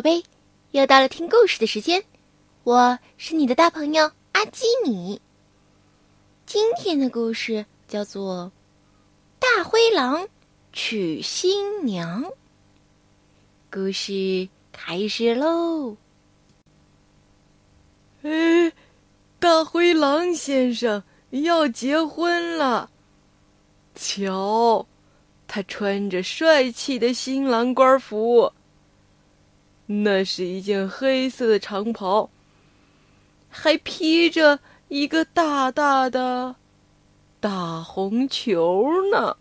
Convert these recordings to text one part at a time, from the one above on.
宝贝，又到了听故事的时间，我是你的大朋友阿基米。今天的故事叫做《大灰狼娶新娘》。故事开始喽！哎，大灰狼先生要结婚了，瞧，他穿着帅气的新郎官服。那是一件黑色的长袍，还披着一个大大的大红球呢。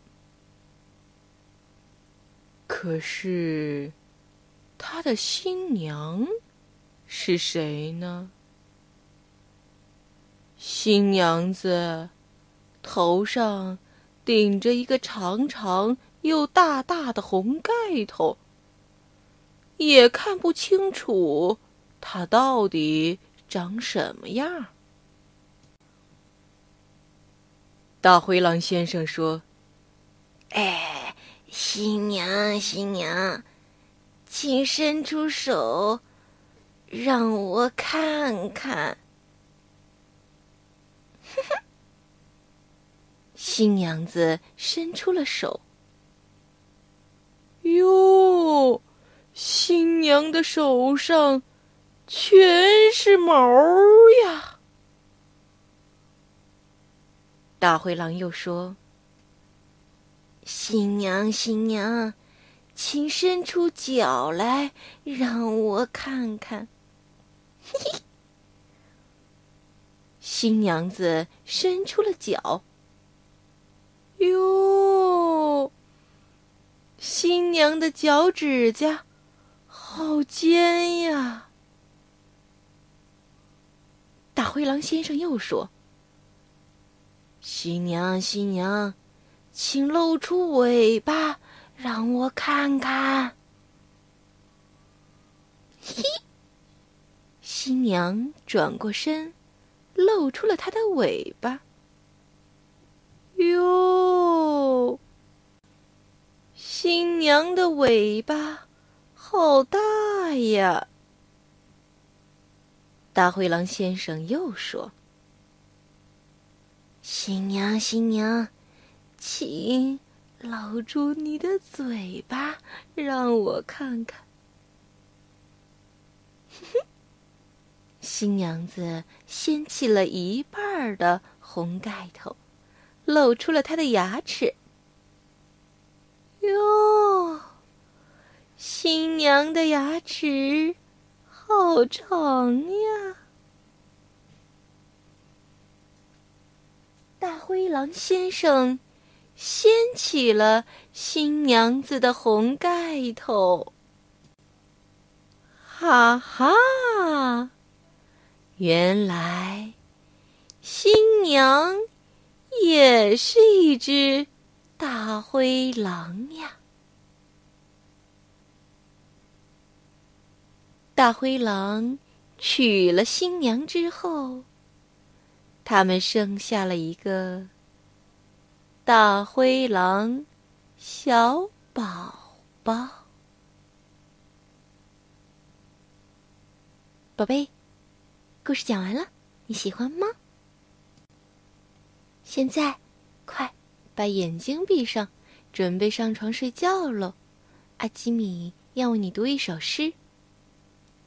可是，他的新娘是谁呢？新娘子头上顶着一个长长又大大的红盖头。也看不清楚，它到底长什么样。大灰狼先生说：“哎，新娘，新娘，请伸出手，让我看看。”新娘子伸出了手。哟。新娘的手上全是毛呀！大灰狼又说：“新娘，新娘，请伸出脚来，让我看看。”嘿，新娘子伸出了脚。哟，新娘的脚趾甲。好尖呀！大灰狼先生又说：“新娘，新娘，请露出尾巴，让我看看。”嘿，新娘转过身，露出了她的尾巴。哟，新娘的尾巴！好大呀！大灰狼先生又说：“新娘，新娘，请露出你的嘴巴，让我看看。”新娘子掀起了一半的红盖头，露出了她的牙齿。哟！新娘的牙齿好长呀！大灰狼先生掀起了新娘子的红盖头。哈哈！原来新娘也是一只大灰狼呀！大灰狼娶了新娘之后，他们生下了一个大灰狼小宝宝。宝贝，故事讲完了，你喜欢吗？现在，快把眼睛闭上，准备上床睡觉喽。阿基米要为你读一首诗。《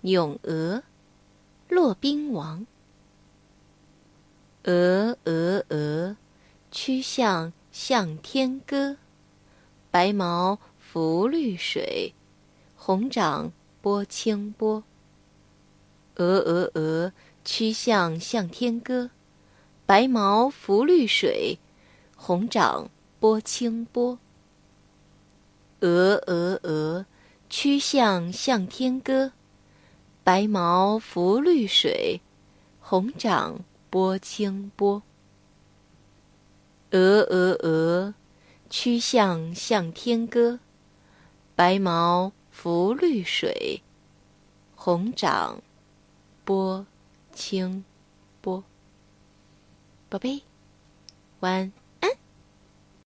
咏鹅》，骆宾王。鹅，鹅，鹅，曲项向天歌。白毛浮绿水，红掌拨清波。鹅，鹅，鹅，曲项向天歌。白毛浮绿水，红掌拨清波。鹅，鹅，鹅，曲项向天歌。白毛浮绿水，红掌拨清波。鹅，鹅，鹅，曲项向天歌。白毛浮绿水，红掌拨清波。宝贝，晚安。